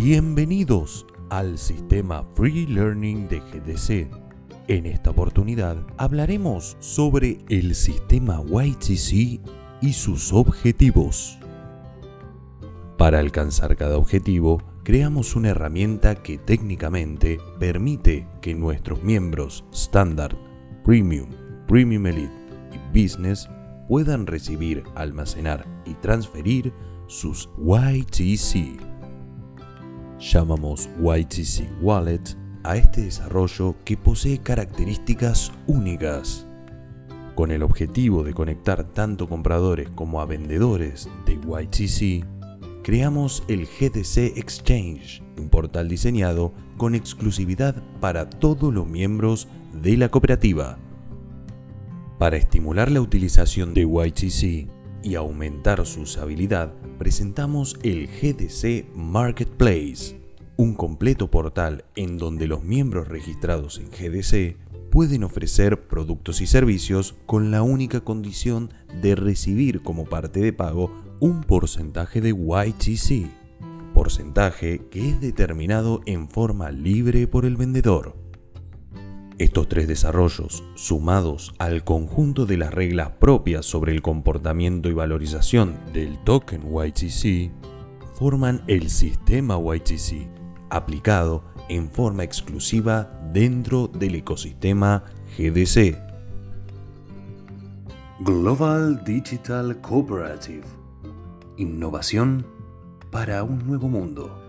Bienvenidos al sistema Free Learning de GDC. En esta oportunidad hablaremos sobre el sistema YTC y sus objetivos. Para alcanzar cada objetivo, creamos una herramienta que técnicamente permite que nuestros miembros Standard, Premium, Premium Elite y Business puedan recibir, almacenar y transferir sus YTC. Llamamos YTC Wallet a este desarrollo que posee características únicas. Con el objetivo de conectar tanto compradores como a vendedores de YTC, creamos el GDC Exchange, un portal diseñado con exclusividad para todos los miembros de la cooperativa. Para estimular la utilización de YTC y aumentar su usabilidad, presentamos el GDC Marketplace, un completo portal en donde los miembros registrados en GDC pueden ofrecer productos y servicios con la única condición de recibir como parte de pago un porcentaje de YTC, porcentaje que es determinado en forma libre por el vendedor. Estos tres desarrollos, sumados al conjunto de las reglas propias sobre el comportamiento y valorización del token YTC, forman el sistema YTC, aplicado en forma exclusiva dentro del ecosistema GDC. Global Digital Cooperative. Innovación para un nuevo mundo.